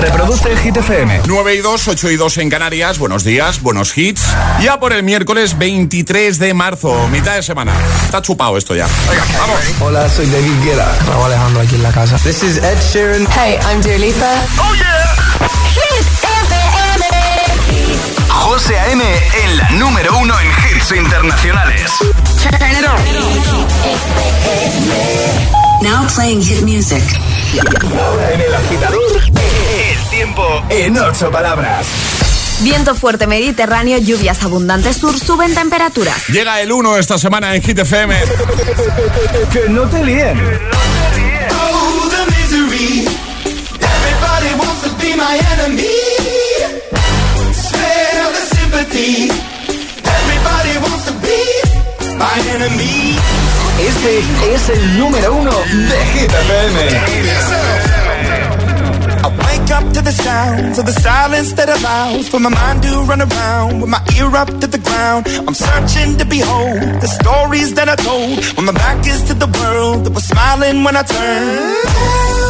Reproduce Hit FM. 9 y 2, 8 y 2 en Canarias. Buenos días, buenos hits. Ya por el miércoles 23 de marzo, mitad de semana. Está chupado esto ya. Venga, vamos. Hola, soy David Guetta. Raúl Alejandro aquí en la casa. This is Ed Sheeran. Hey, I'm Dua Lipa. Oh yeah. Hit FM. José A.M. en la número uno en hits internacionales. Now playing hit music. Ahora en el agitador, el tiempo en ocho palabras. Viento fuerte mediterráneo, lluvias abundantes sur, suben temperaturas. Llega el 1 esta semana en Hit FM. Que no te líen. Oh, the misery. Everybody wants to be my enemy. Spare the sympathy. Everybody wants to be my enemy. Este es el número uno de Hit. I wake up to the sounds of the silence that allows for my mind to run around with my ear up to the ground. I'm searching to behold the stories that I told when my back is to the world that was smiling when I turned.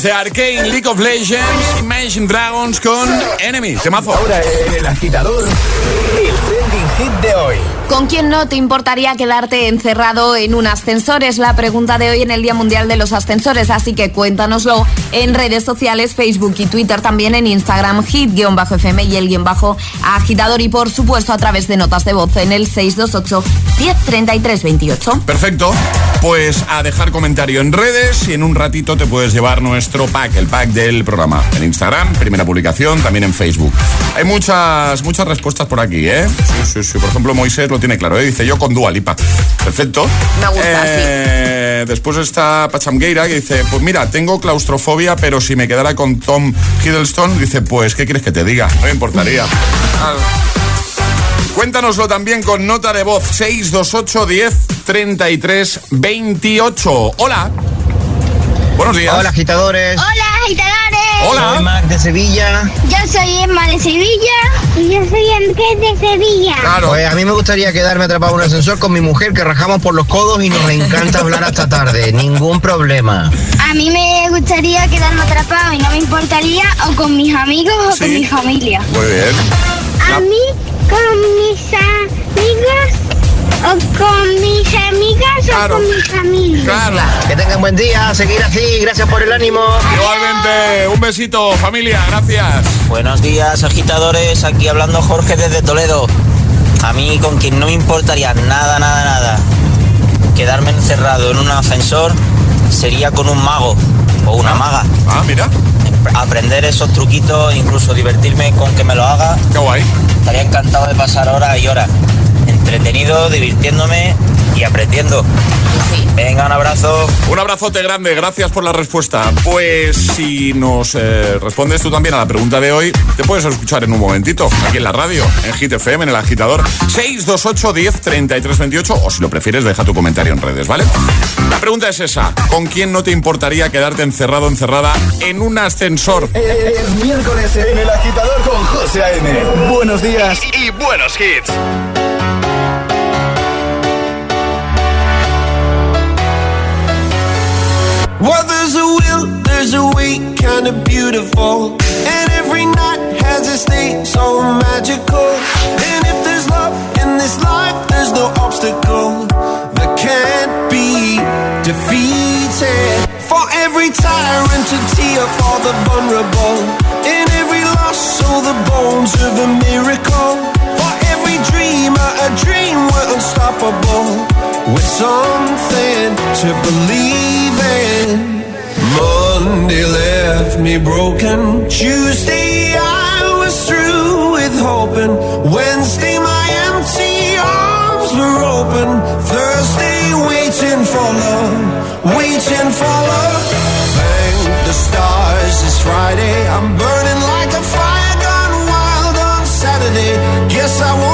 Desde Arcane, League of Legends, Imagine Dragons con Enemy. Temazo. Ahora el agitador, hit de hoy. ¿Con quién no te importaría quedarte encerrado en un ascensor? Es la pregunta de hoy en el Día Mundial de los Ascensores, así que cuéntanoslo en redes sociales, Facebook y Twitter, también en Instagram, hit-fm y el guion bajo agitador y por supuesto a través de notas de voz en el 628 1033 28. Perfecto. Pues a dejar comentario en redes y en un ratito te puedes llevar nuestro pack, el pack del programa. En Instagram, primera publicación, también en Facebook. Hay muchas, muchas respuestas por aquí, ¿eh? Sí, sí, sí. Por ejemplo, Moisés lo tiene claro, ¿eh? Dice yo con Dua Lipa. Perfecto. Me gusta, Eh, Después está Pachamgueira que dice, pues mira, tengo claustrofobia, pero si me quedara con Tom Hiddleston, dice, pues, ¿qué quieres que te diga? No me importaría. Cuéntanoslo también con nota de voz 628 10 33 28. Hola. Buenos días. Hola, agitadores. Hola, agitadores. Hola. Soy Mac de Sevilla. Yo soy Emma de Sevilla. Y yo soy Andrés de Sevilla. Claro. Pues a mí me gustaría quedarme atrapado en un ascensor con mi mujer que rajamos por los codos y nos encanta hablar hasta tarde. Ningún problema. A mí me gustaría quedarme atrapado y no me importaría o con mis amigos o Sí. con mi familia. Muy bien. A mí con mis amigos Claro. con mi familia. Claro. Que tengan buen día, seguir así, gracias por el ánimo. Igualmente, un besito, familia, gracias. Buenos días, agitadores. Aquí hablando Jorge desde Toledo. A mí, con quien no me importaría nada, nada, nada, quedarme encerrado en un ascensor sería con un mago o una maga. Ah, mira, Aprender esos truquitos, incluso divertirme con que me lo haga. qué guay. Estaría encantado de pasar horas y horas. Entretenido, divirtiéndome y aprendiendo. Venga, un abrazo. Un abrazote grande, gracias por la respuesta. Pues si nos eh, respondes tú también a la pregunta de hoy, te puedes escuchar en un momentito, aquí en la radio, en Hit FM, en el agitador 628 10 33 28, o si lo prefieres, deja tu comentario en redes, ¿vale? La pregunta es esa: ¿con quién no te importaría quedarte encerrado, encerrada en un ascensor? Es miércoles en El Agitador con José A.M. Buenos días y, y buenos hits. Well, there's a will, there's a way, kinda beautiful. And every night has a state so magical. And if there's love in this life, there's no obstacle that can't be defeated. For every tyrant to tear for the vulnerable. In every loss, all the bones of a miracle. For every dreamer, a dream we're unstoppable. With something to believe in. Monday left me broken. Tuesday I was through with hoping. Wednesday my empty arms were open. Thursday waiting for love, waiting for love. Thank the stars it's Friday. I'm burning like a fire gone wild on Saturday. Guess I won't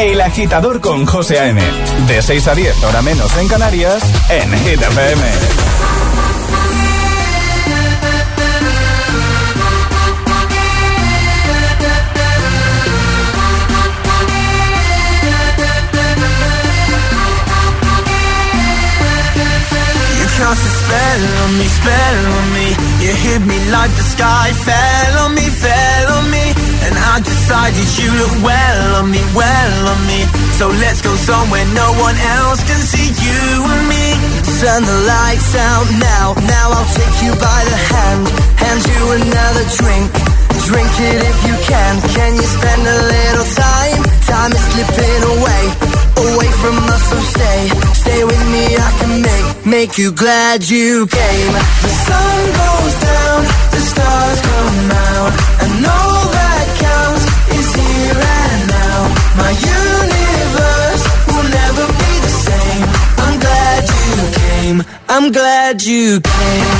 El Agitador con José A.M. De 6 a 10, hora menos en Canarias, en Hit FM. Cast a spell on me, spell on me. You hit me like the sky fell on me, fell on me. And I decided you look well on me, well on me. So let's go somewhere no one else can see you and me. Turn the lights out now, now I'll take you by the hand. Hand you another drink. Drink it if you can. Can you spend a little time? Time is slipping away, away from us. So stay, stay with me. I can make make you glad you came. The sun goes down, the stars come out, and all My universe will never be the same. I'm glad you came. I'm glad you came.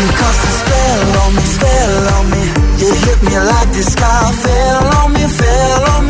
You cast a spell on me, spell on me. You hit me like the sky fell on me, fell on me.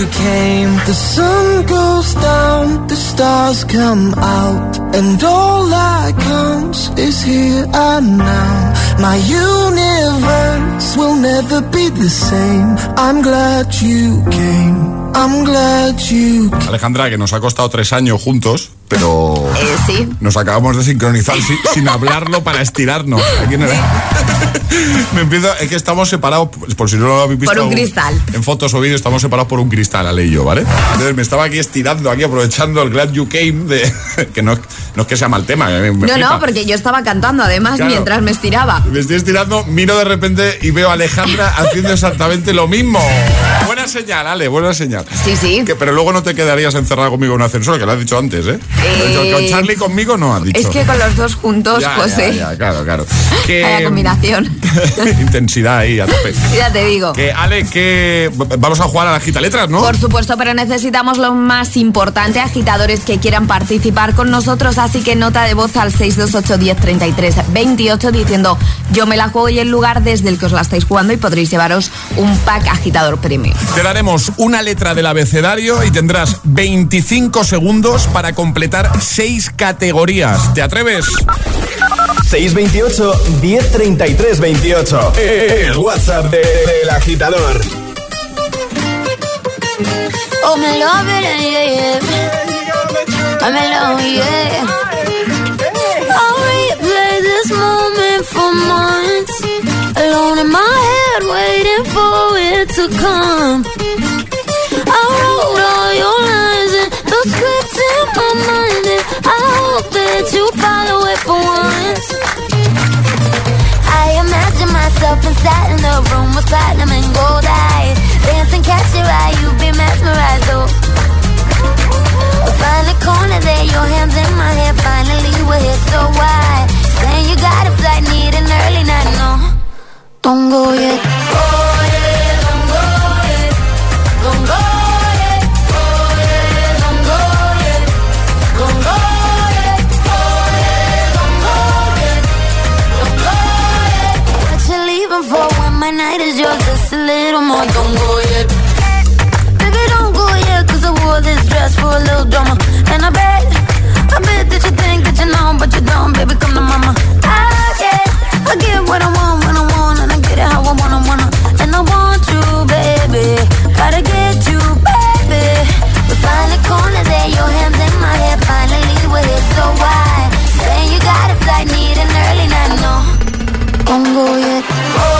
You came. The sun goes down, the stars come out, and all that counts is here and now. My universe will never be the same. I'm glad you came. I'm glad you came. Alejandra, que nos ha costado tres años juntos, pero Eh, sí. nos acabamos de sincronizar sin, sin hablarlo para estirarnos. Aquí en el- Me empiezo, es que estamos separados, por si no lo habéis visto. Por un cristal. En fotos o vídeos estamos separados por un cristal, Ale y yo, ¿vale? Entonces me estaba aquí estirando, aquí aprovechando el Glad You Came, de, que no, no es que sea mal tema. me- me No, flipa. no, porque yo estaba cantando además Claro. mientras me estiraba. Me estoy estirando, miro de repente y veo a Alejandra haciendo exactamente lo mismo. Buena señal, Ale, buena señal. Sí, sí. Que- pero luego no te quedarías encerrado conmigo en un ascensor, que lo has dicho antes, ¿eh? Dicho, Con Charlie conmigo no has dicho. Es que con los dos juntos, Ya, ya, claro, claro. Que- Vaya combinación. Intensidad ahí, a tope. Ya te digo. Que, Ale, que vamos a jugar a la gita letras, ¿no? Por supuesto, pero necesitamos lo más importante, agitadores que quieran participar con nosotros, así que nota de voz al 628 10 33 28 diciendo yo me la juego y el lugar desde el que os la estáis jugando y podréis llevaros un pack agitador premium. Te daremos una letra del abecedario y tendrás 25 segundos para completar 6 categorías. ¿Te atreves? 628 1033 28. El WhatsApp de- del agitador. Oh, me love it, yeah, yeah. I'm in love, yeah. I'll replay this moment for months. Alone in my head, waiting for it to come. I wrote all your lines and the scripts in my mind, and I hope that you follow it for once. I imagine myself inside in the room with platinum and gold eyes. Dancing, catch your eye, you be mesmerized, oh. Find a corner there, your hands in my hair. Finally, we're here, so why? Saying you got a flight, need an early night, no. Don't go yet. Don't go yet. Don't go yet. Don't go yet. Don't go yet. Don't go yet. Don't go yet. What you leaving for when my night is yours? Just a little more. Don't go yet. Baby, don't go yet, cause I wore this dress for a little drama. And I bet, I bet that you think that you know, but you don't, baby, come to mama. I get, I get what I want, gotta get you, baby. We're finally corner there, your hands in my hair. Finally, we're here, so why? Saying you got a flight, need an early night, no. Don't go yet. Oh.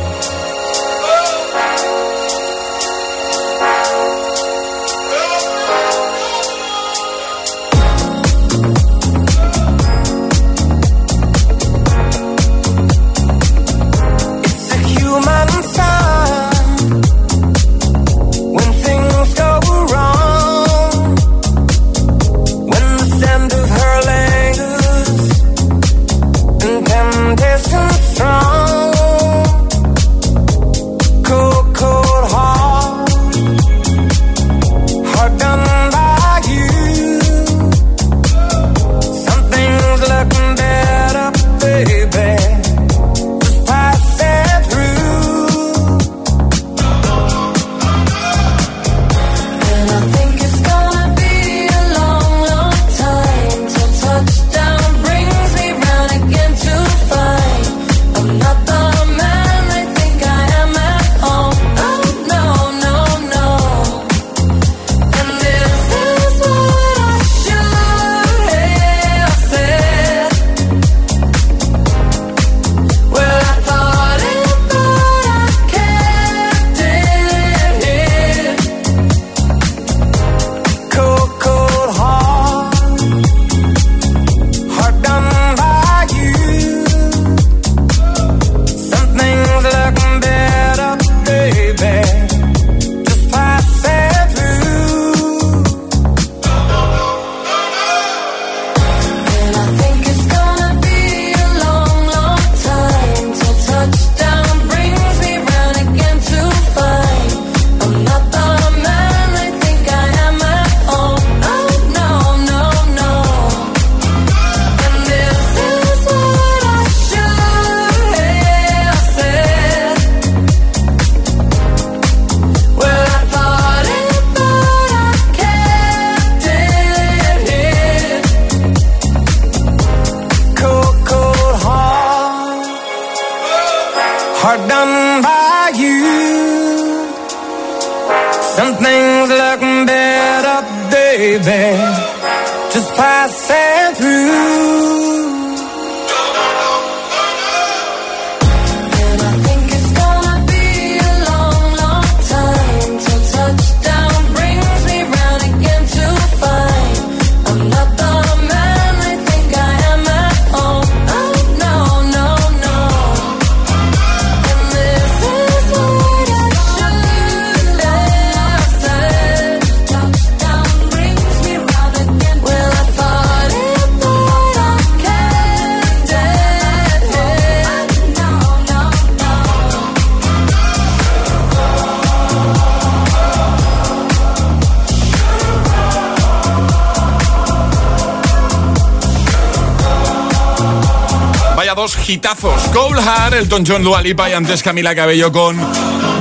hitazos. Cole Hart, Elton John Dualipa y antes Camila Cabello con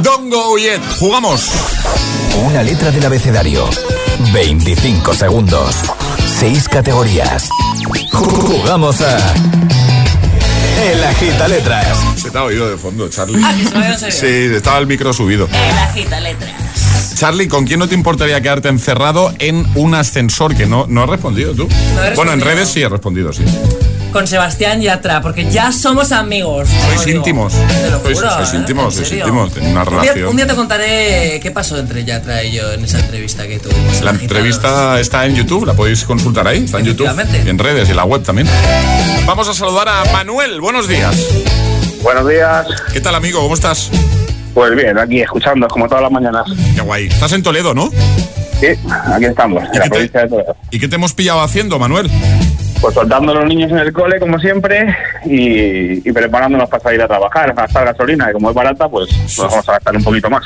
Don't Go Yet. Jugamos. Una letra del abecedario. 25 segundos. 6 categorías. Jugamos a. El agita letras. Se te ha oído de fondo, Charlie. Ah, que se sí, estaba el micro subido. El agita letras. Charlie, ¿con quién no te importaría quedarte encerrado en un ascensor? Que no, no has respondido tú. Bueno, en redes sí he respondido, sí con Sebastián Yatra, porque ya somos amigos. Sois digo. íntimos. Te lo Sois- juro, sois ¿eh? íntimos, ¿En sois íntimos, tenéis una Un día- relación. Un día, te contaré qué pasó entre Yatra y yo en esa entrevista que tuvimos. La Agitados. entrevista está en YouTube, la podéis consultar ahí, está en YouTube, y en redes y en la web también. Vamos a saludar a Manuel, buenos días. Buenos días. ¿Qué tal amigo? ¿Cómo estás? Pues bien, aquí escuchando como todas las mañanas. Qué guay. Estás en Toledo, ¿no? Sí, aquí estamos, en la provincia de Toledo. ¿Y qué te hemos pillado haciendo, Manuel? Pues soltando a los niños en el cole, como siempre, y, y preparándonos para salir a trabajar, a gastar gasolina, y como es barata, pues nos vamos a gastar un poquito más.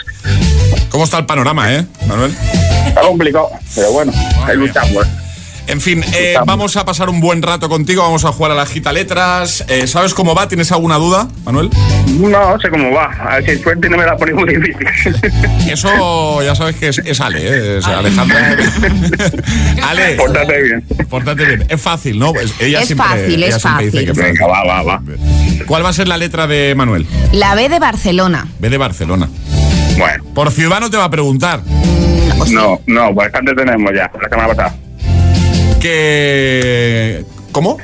¿Cómo está el panorama, eh, Manuel? Está complicado, pero bueno, ahí luchamos. En fin, eh, vamos a pasar un buen rato contigo, vamos a jugar a la gita letras. Eh, ¿Sabes cómo va? ¿Tienes alguna duda, Manuel? No sé cómo va, a ver si suerte y no me la pone muy difícil. Eso ya sabes que es, es Ale, ¿eh? es Alejandro. Ale, Pórtate bien. pórtate bien. Es fácil, ¿no? Pues ella Es siempre, fácil, ella es siempre dice fácil. que Venga, va, va, va. ¿Cuál va a ser la letra de Manuel? La B de Barcelona. B de Barcelona. Bueno. Por ciudad no te va a preguntar. No, no, bastante tenemos ya, la semana pasada. Que... ¿Cómo?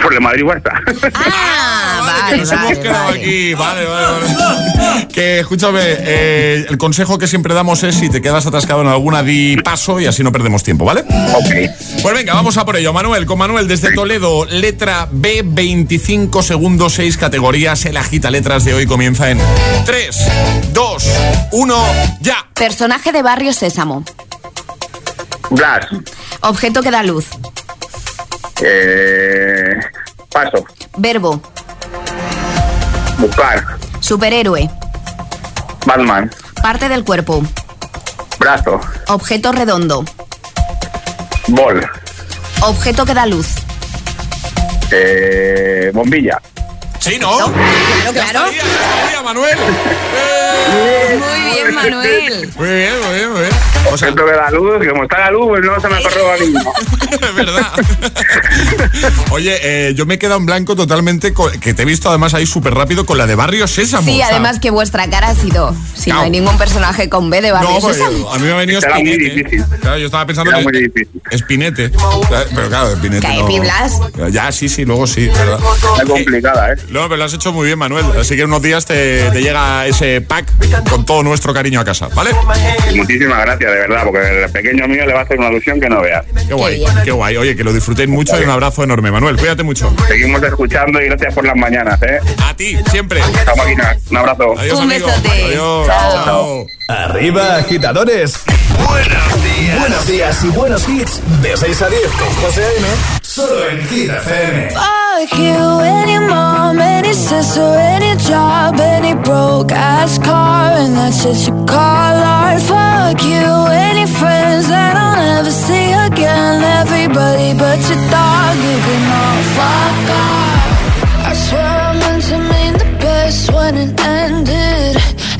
Por el Madrid Barça. Ah, que nos hemos quedado aquí. Vale, vale, vale. Que escúchame, eh, el consejo que siempre damos es si te quedas atascado en alguna, di paso y así no perdemos tiempo, ¿vale? Ok. Pues venga, vamos a por ello. Manuel, con Manuel desde Toledo, letra B, 25 segundos, 6 categorías. El agita letras de hoy comienza en 3, 2, 1, ya. Personaje de Barrio Sésamo. Blas. Objeto que da luz. Eh, paso. Verbo. Buscar. Superhéroe. Batman. Parte del cuerpo. Brazo. Objeto redondo. Bol. Objeto que da luz. Eh, bombilla. Sí, ¿no? Claro, claro. María Manuel. Muy bien, Manuel. Muy bien, muy bien, muy bien. O sea, que la luz, que como está la luz, pues no se me corroba ninguno. Es verdad. Oye, eh, yo me he quedado en blanco totalmente, con- que te he visto además ahí súper rápido con la de Barrio Sésamo. Sí, o sea, además que vuestra cara ha sido. Si no hay ningún personaje con B de Barrio No, pues, Sésamo. a mí me ha venido Era muy Spinete. difícil. Claro, yo estaba pensando Era que muy difícil. Espinete. Pero claro, Espinete ¿Qué, no. Piblas? Ya, sí, sí, luego sí, ¿verdad? Está complicada, ¿eh? No, pero lo has hecho muy bien, Manuel. Así que en unos días te, te llega ese pack con todo nuestro cariño a casa, ¿vale? Muchísimas gracias, de verdad, porque el pequeño mío le va a hacer una alusión que no veas. Qué guay, qué guay. Oye, que lo disfrutéis mucho y un abrazo enorme, Manuel. Cuídate mucho. Seguimos escuchando y gracias por las mañanas, ¿eh? A ti, siempre. Chao, máquina. Un abrazo. Adiós, Un amigo. besote. Adiós. Chao. Chao. Arriba, agitadores. Buenos días. Buenos días y buenos hits. De 6 a 10 con José A.M. Solo en Hit FM. Fuck you, any mom, any sister, any job, any broke ass car, and that's just you call art. Fuck you, any friends that I'll never see again. Everybody but your dog, you can all fuck off. I swear I meant to mean the best when it ended.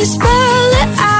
So let me spell it out.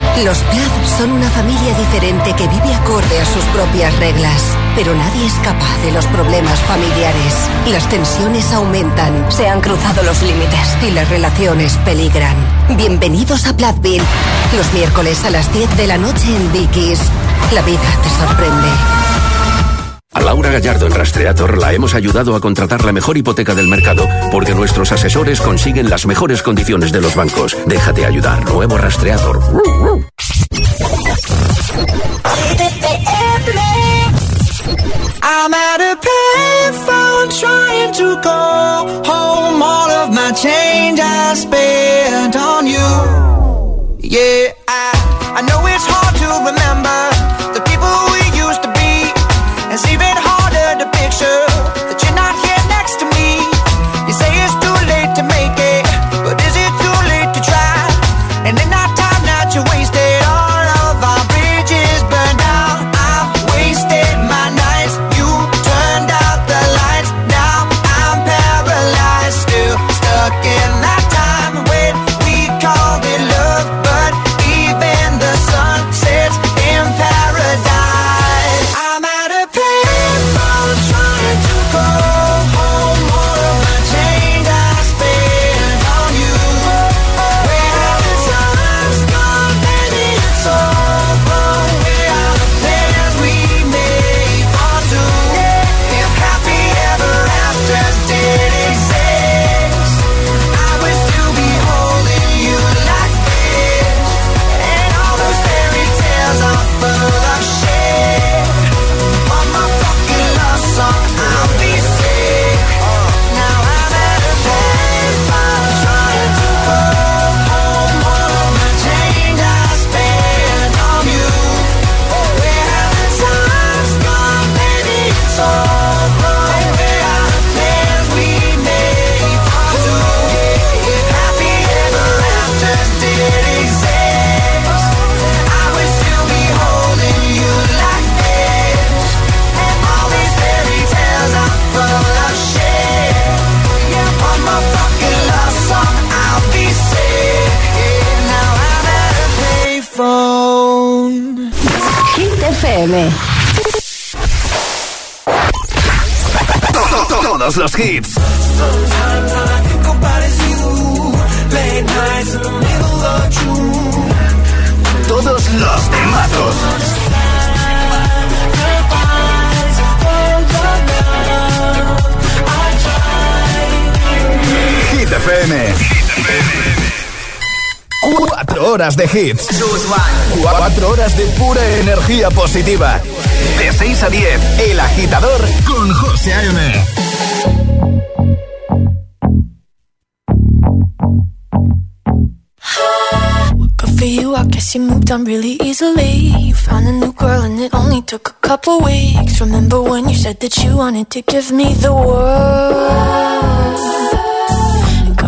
Los Piaf son una familia diferente que vive acorde a sus propias reglas. Pero nadie escapa de los problemas familiares. Las tensiones aumentan, se han cruzado los límites y las relaciones peligran. Bienvenidos a Platville. Los miércoles a las 10 de la noche en Dickies. La vida te sorprende. A Laura Gallardo en Rastreator la hemos ayudado a contratar la mejor hipoteca del mercado porque nuestros asesores consiguen las mejores condiciones de los bancos. Déjate ayudar. Nuevo Rastreator. I'm at a trying to. All of my change I spent on you. Yeah, I know it's hard to remember horas de hits. Cuatro horas de pura energía positiva. De 6 a 10, El Agitador con José A.M. For you moved on really easily. You found a new girl and it only took a couple weeks. Remember when you said that you wanted to give me the world?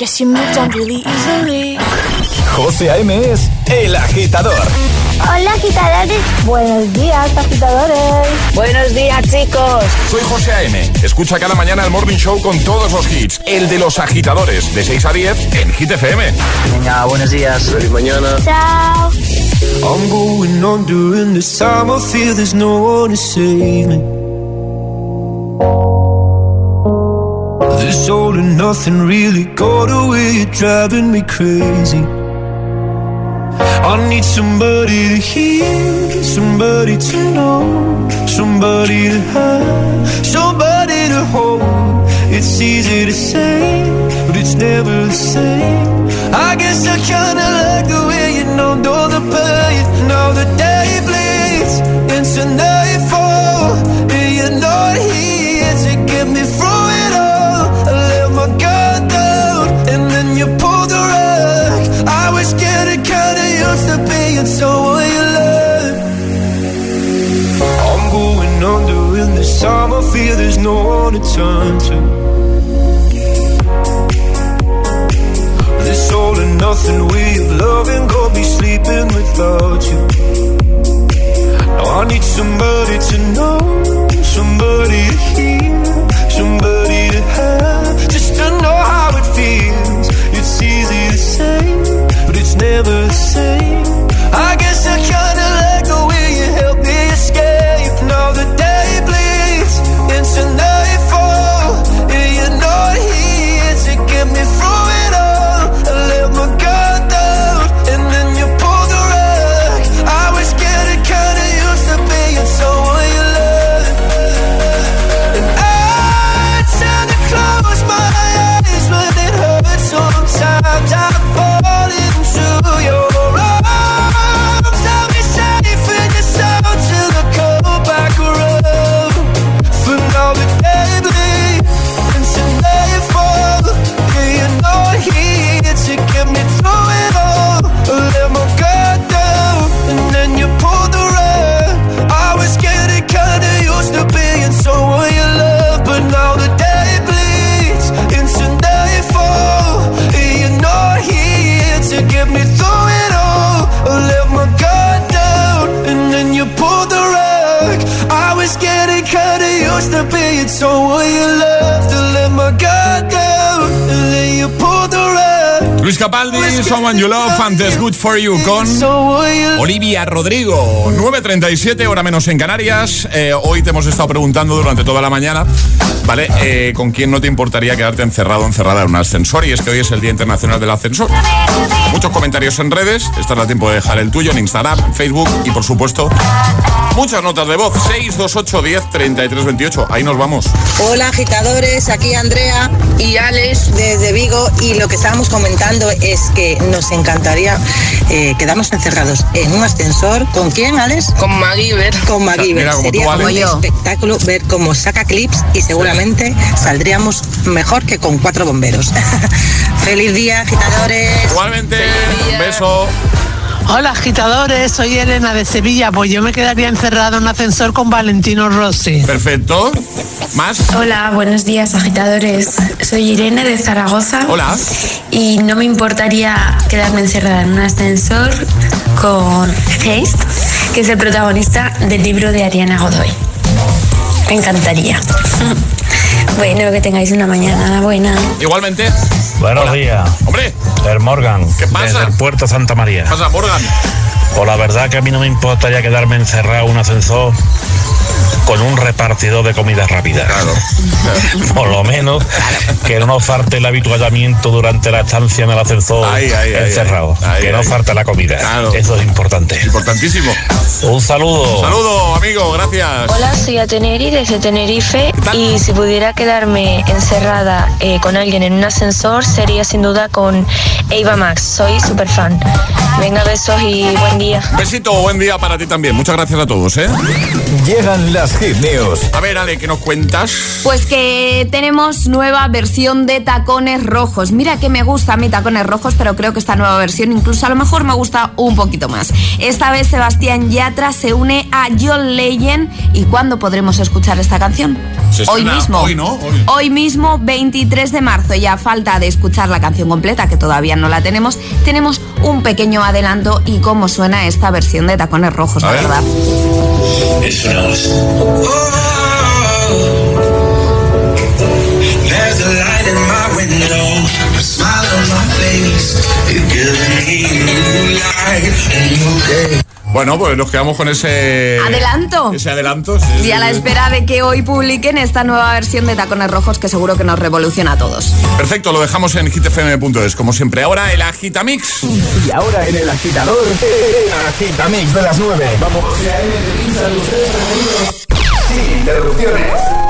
Guess you moved on really easily. José A.M. es el agitador. Hola agitadores. Buenos días agitadores. Buenos días chicos. Soy José A.M. Escucha cada mañana el Morning Show con todos los hits. El de los agitadores de 6 a 10 en Hit FM. Venga, buenos días. Feliz mañana. Chao. I'm going on during this time. I feel there's no one to save me. to nothing really Got away, you're driving me crazy I need somebody to hear, somebody to know, somebody to have, somebody to hold. It's easy to say, but it's never the same. I guess I kinda like the way you know, know the pain, know the day. and so will you learn. I'm going under in this time. I fear there's no one to turn to. This all or nothing way of loving, go Luis Capaldi, Someone You Love, antes Good For You con Olivia Rodrigo. 9.37, hora menos en Canarias. Eh, hoy te hemos estado preguntando durante toda la mañana, ¿vale? Eh, ¿Con quién no te importaría quedarte encerrado o encerrada en un ascensor? Y es que hoy es el Día Internacional del Ascensor. Muchos comentarios en redes, estás a tiempo de dejar el tuyo en Instagram, Facebook y por supuesto muchas notas de voz. 628 10 33 28. Ahí nos vamos. Hola agitadores, aquí Andrea y Alex desde Vigo y lo que estábamos comentando es que nos encantaría eh, quedarnos encerrados en un ascensor. ¿Con quién, Alex? Con MacGyver. Con MacGyver. Mira, como Sería tú, un espectáculo ver cómo saca clips y seguramente saldríamos mejor que con cuatro bomberos. Feliz día, agitadores. Igualmente, un beso. Hola agitadores, soy Elena de Sevilla, pues yo me quedaría encerrado en un ascensor con Valentino Rossi. Perfecto. ¿Más? Hola, buenos días agitadores. Soy Irene de Zaragoza. Hola. Y no me importaría quedarme encerrada en un ascensor con Haste, que es el protagonista del libro de Ariana Godoy. Me encantaría. Bueno, que tengáis una mañana buena. Igualmente. Buenos días. Hombre. El Morgan. ¿Qué pasa? Desde el puerto Santa María. ¿Qué pasa, Morgan? Pues la verdad que a mí no me importaría quedarme encerrado en un ascensor con un repartidor de comida rápida. Claro. Por lo menos que no nos falte el habituallamiento durante la estancia en el ascensor encerrado. que no falte la comida. Claro. Eso es importante. Importantísimo. Un saludo. Saludo, amigo, gracias. Hola, soy Ateneri desde Tenerife y si pudiera quedarme encerrada eh, con alguien en un ascensor sería sin duda con Ava Max. Soy súper fan. Venga, besos y buen día. Besito, buen día para ti también. Muchas gracias a todos, ¿eh? Llegan las hit news. A ver, Ale, ¿qué nos cuentas? Pues que tenemos nueva versión de tacones rojos. Mira que me gusta a mí tacones rojos, pero creo que esta nueva versión incluso a lo mejor me gusta un poquito más. Esta vez Sebastián Yatra se une a John Legend. ¿Y cuándo podremos escuchar esta canción? Hoy mismo. hoy, ¿no? Hoy. Hoy mismo, 23 de marzo, ya a falta de escuchar la canción completa, que todavía no la tenemos, tenemos un pequeño adelanto y cómo suena esta versión de tacones rojos, la verdad. Es una voz. There's a light in my window, a smile on my face. You're giving me new light, a new day. Bueno, pues nos quedamos con ese... Adelanto. Ese adelanto. sí, Y sí, a la sí. espera de que hoy publiquen esta nueva versión de Tacones Rojos que seguro que nos revoluciona a todos. Perfecto, lo dejamos en hitfm.es. Como siempre, ahora el Agitamix. Y ahora en el agitador, el agitamix de las 9. Vamos. Sin interrupciones.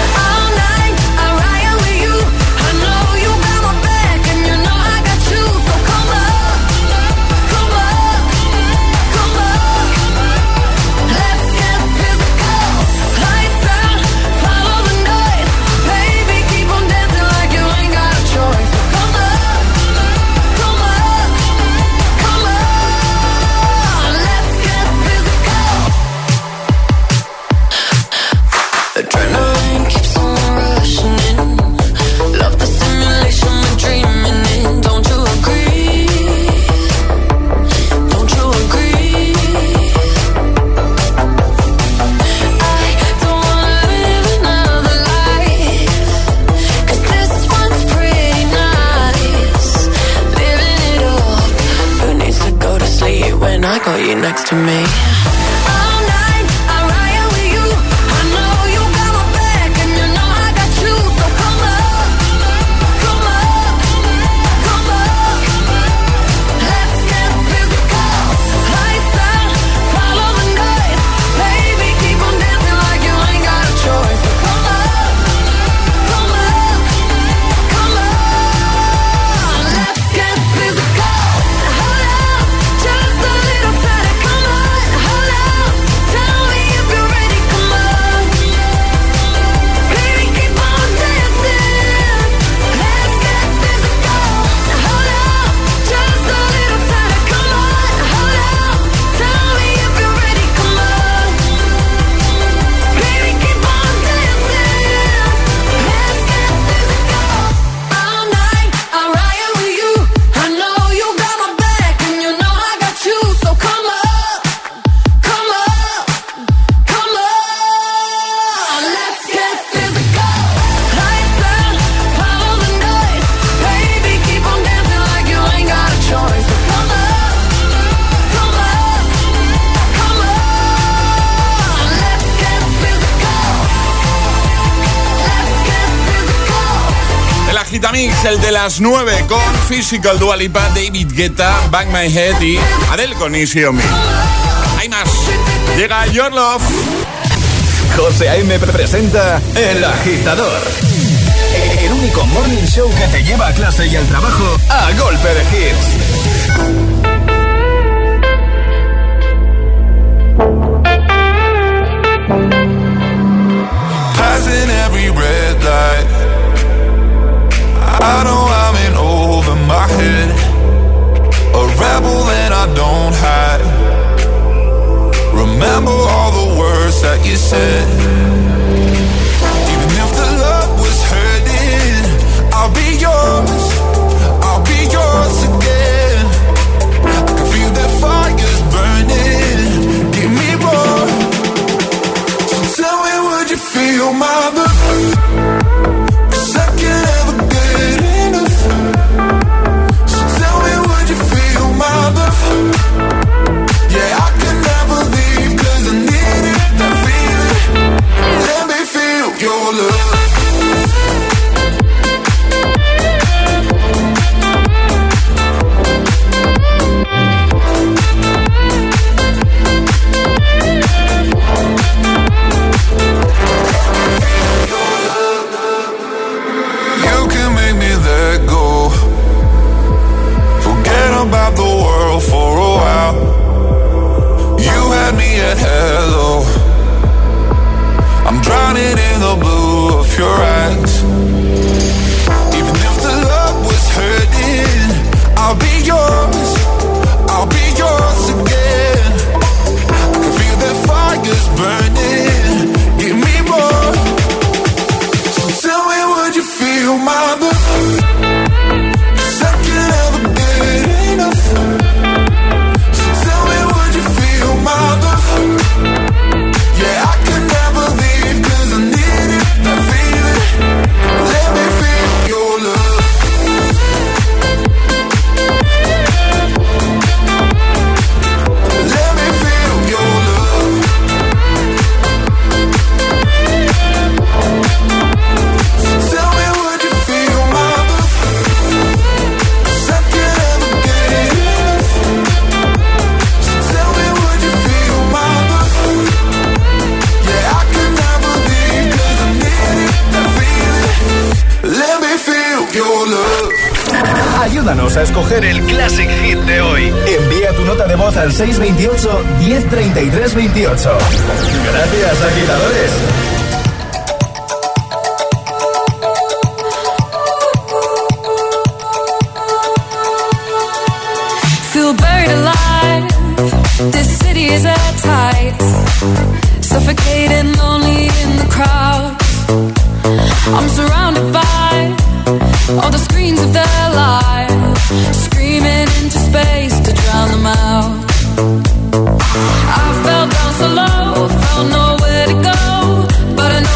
Con Physical Dualipa, David Guetta, Bang My Head y Adele con Easy on Me. Hay más. Llega Your Love. José A.M. presenta El Agitador. El único morning show que te lleva a clase y al trabajo a golpe de hits. Passing every red light. I over my head. A rebel and I don't hide. Remember all the words that you said. Ayúdanos a escoger el Classic Hit de hoy. Envía tu nota de voz al 628 1033 28. Gracias, agitadores. Feel buried alive. This city is at tight. Suffocating, lonely in the crowd. I'm surrounded by all the screens of their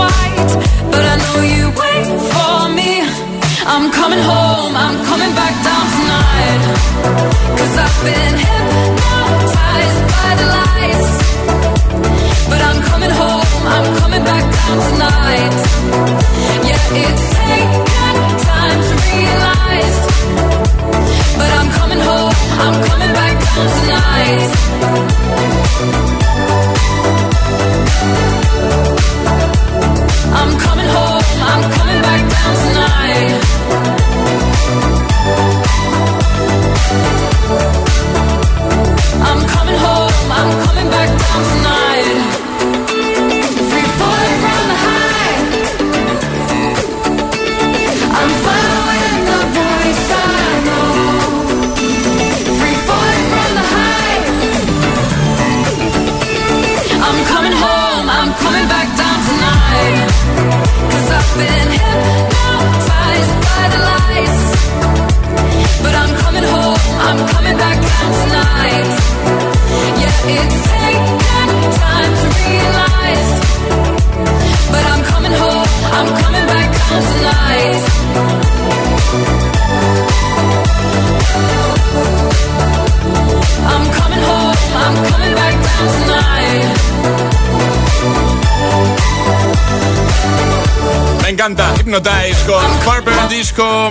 white, but I know you wait for me. I'm coming home,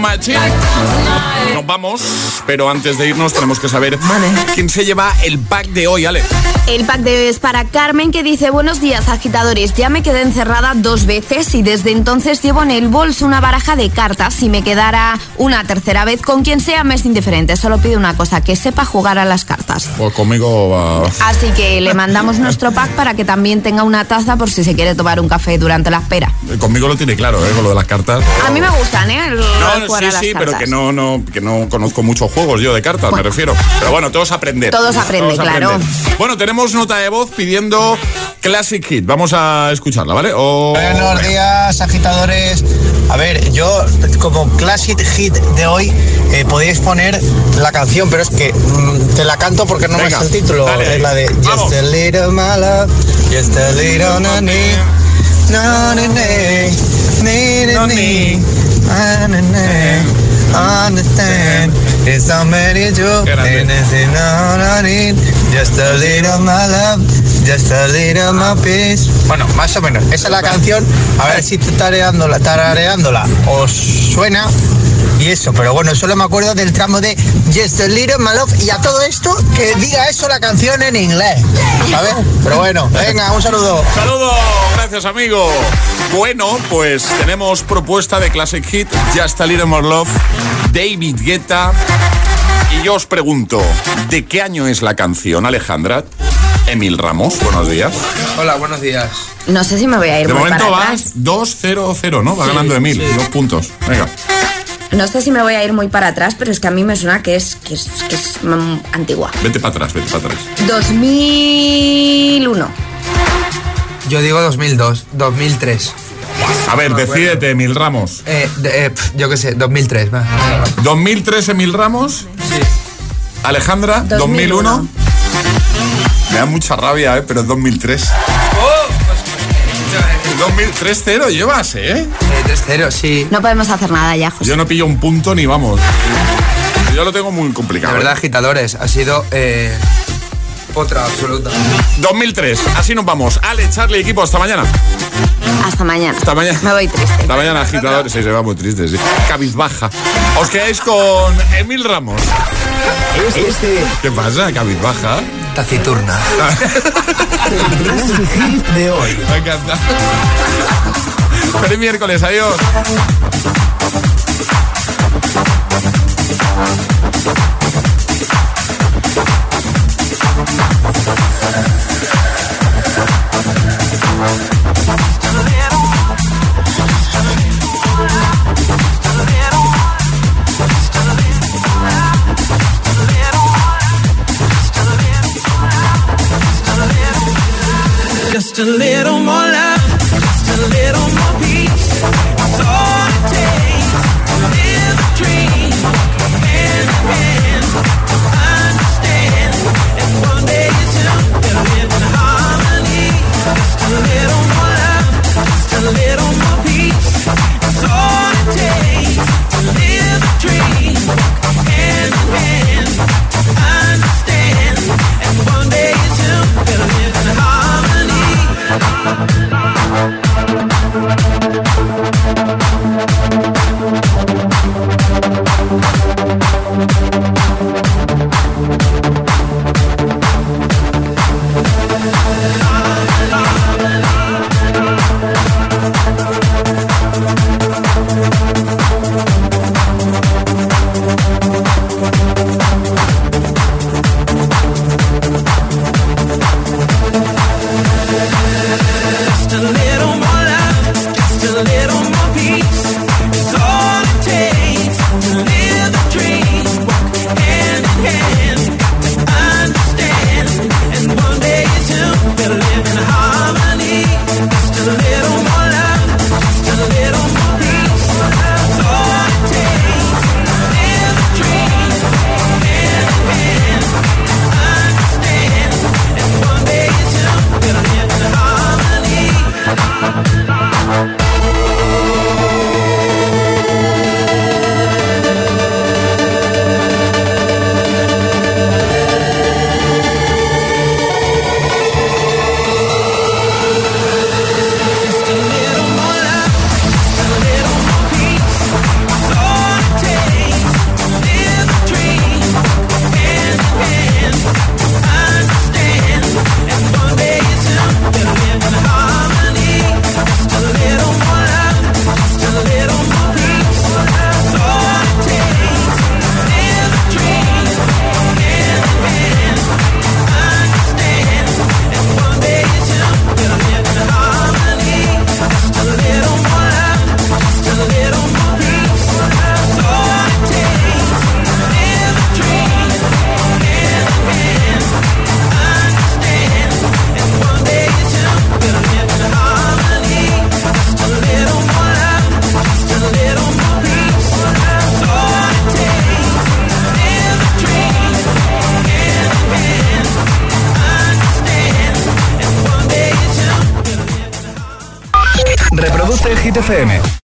my team. Vamos, pero antes de irnos tenemos que saber quién se lleva el pack de hoy, Ale. El pack de hoy es para Carmen que dice Buenos días agitadores, ya me quedé encerrada dos veces y desde entonces llevo en el bolso una baraja de cartas. Si me quedara una tercera vez con quien sea me es indiferente, solo pido una cosa, que sepa jugar a las cartas. Pues conmigo va... Así que le mandamos nuestro pack para que también tenga una taza por si se quiere tomar un café durante la espera. Conmigo lo tiene claro, ¿eh? Con lo de las cartas. A mí me gustan, ¿eh? El- No, sí, sí, pero que no, no, que no conozco muchos juegos yo de cartas, me refiero. Pero bueno, todos aprender. Todos aprenden, claro. Bueno, tenemos nota de voz pidiendo Classic Hit. Vamos a escucharla, ¿vale? O... Buenos días, agitadores. A ver, yo como Classic Hit de hoy eh, podéis poner la canción, pero es que mm, te la canto porque no me sé el título. dale. Es la de Vamos. Just a little my love, just a little nani, no, ni, ni, understand. It's so many and it's in no, no, ni, just a little my love, just a little my peace. Bueno, más o menos. Esa es la canción. A ver si tarareándola, tarareándola os suena. Y eso, pero bueno, solo me acuerdo del tramo de Just a Little My Love y a todo esto que diga eso la canción en inglés. ¿Sabes? Pero bueno, venga, un saludo. Saludos, gracias amigo. Bueno, pues tenemos propuesta de Classic Hit, Just a Little More Love, David Guetta. Y yo os pregunto, ¿de qué año es la canción, Alejandra? Emil Ramos, buenos días. Hola, buenos días. No sé si me voy a ir De muy momento para vas atrás. 2-0-0, ¿no? Va Sí, ganando Emil, sí. dos puntos. Venga. No sé si me voy a ir muy para atrás, pero es que a mí me suena que es, que es, que es mm, antigua. Vete para atrás, vete para atrás. 2001. Yo digo 2002, 2003. A ver, decídete, Emil Ramos. Eh, de- eh, pf, yo qué sé, 2003, va. 2003, Emil Ramos. Alejandra, 2001. 2001. Me da mucha rabia, ¿eh? pero es 2003. 2003-0 llevas, ¿eh? Eh, 3-0, sí. No podemos hacer nada ya, José. Yo no pillo un punto ni vamos. Yo lo tengo muy De complicado. verdad, ¿eh? agitadores, ha sido eh, otra absoluta. 2003, así nos vamos. Ale, Charlie, equipo, hasta mañana. Hasta mañana. Hasta mañana. Me voy triste. Hasta mañana, agitadores. Sí, se va muy triste, sí. Cabizbaja. Os quedáis con Emil Ramos. Este ¿Qué pasa, cabizbaja? Taciturna. De hoy. Me encanta. Feliz miércoles, adiós. A little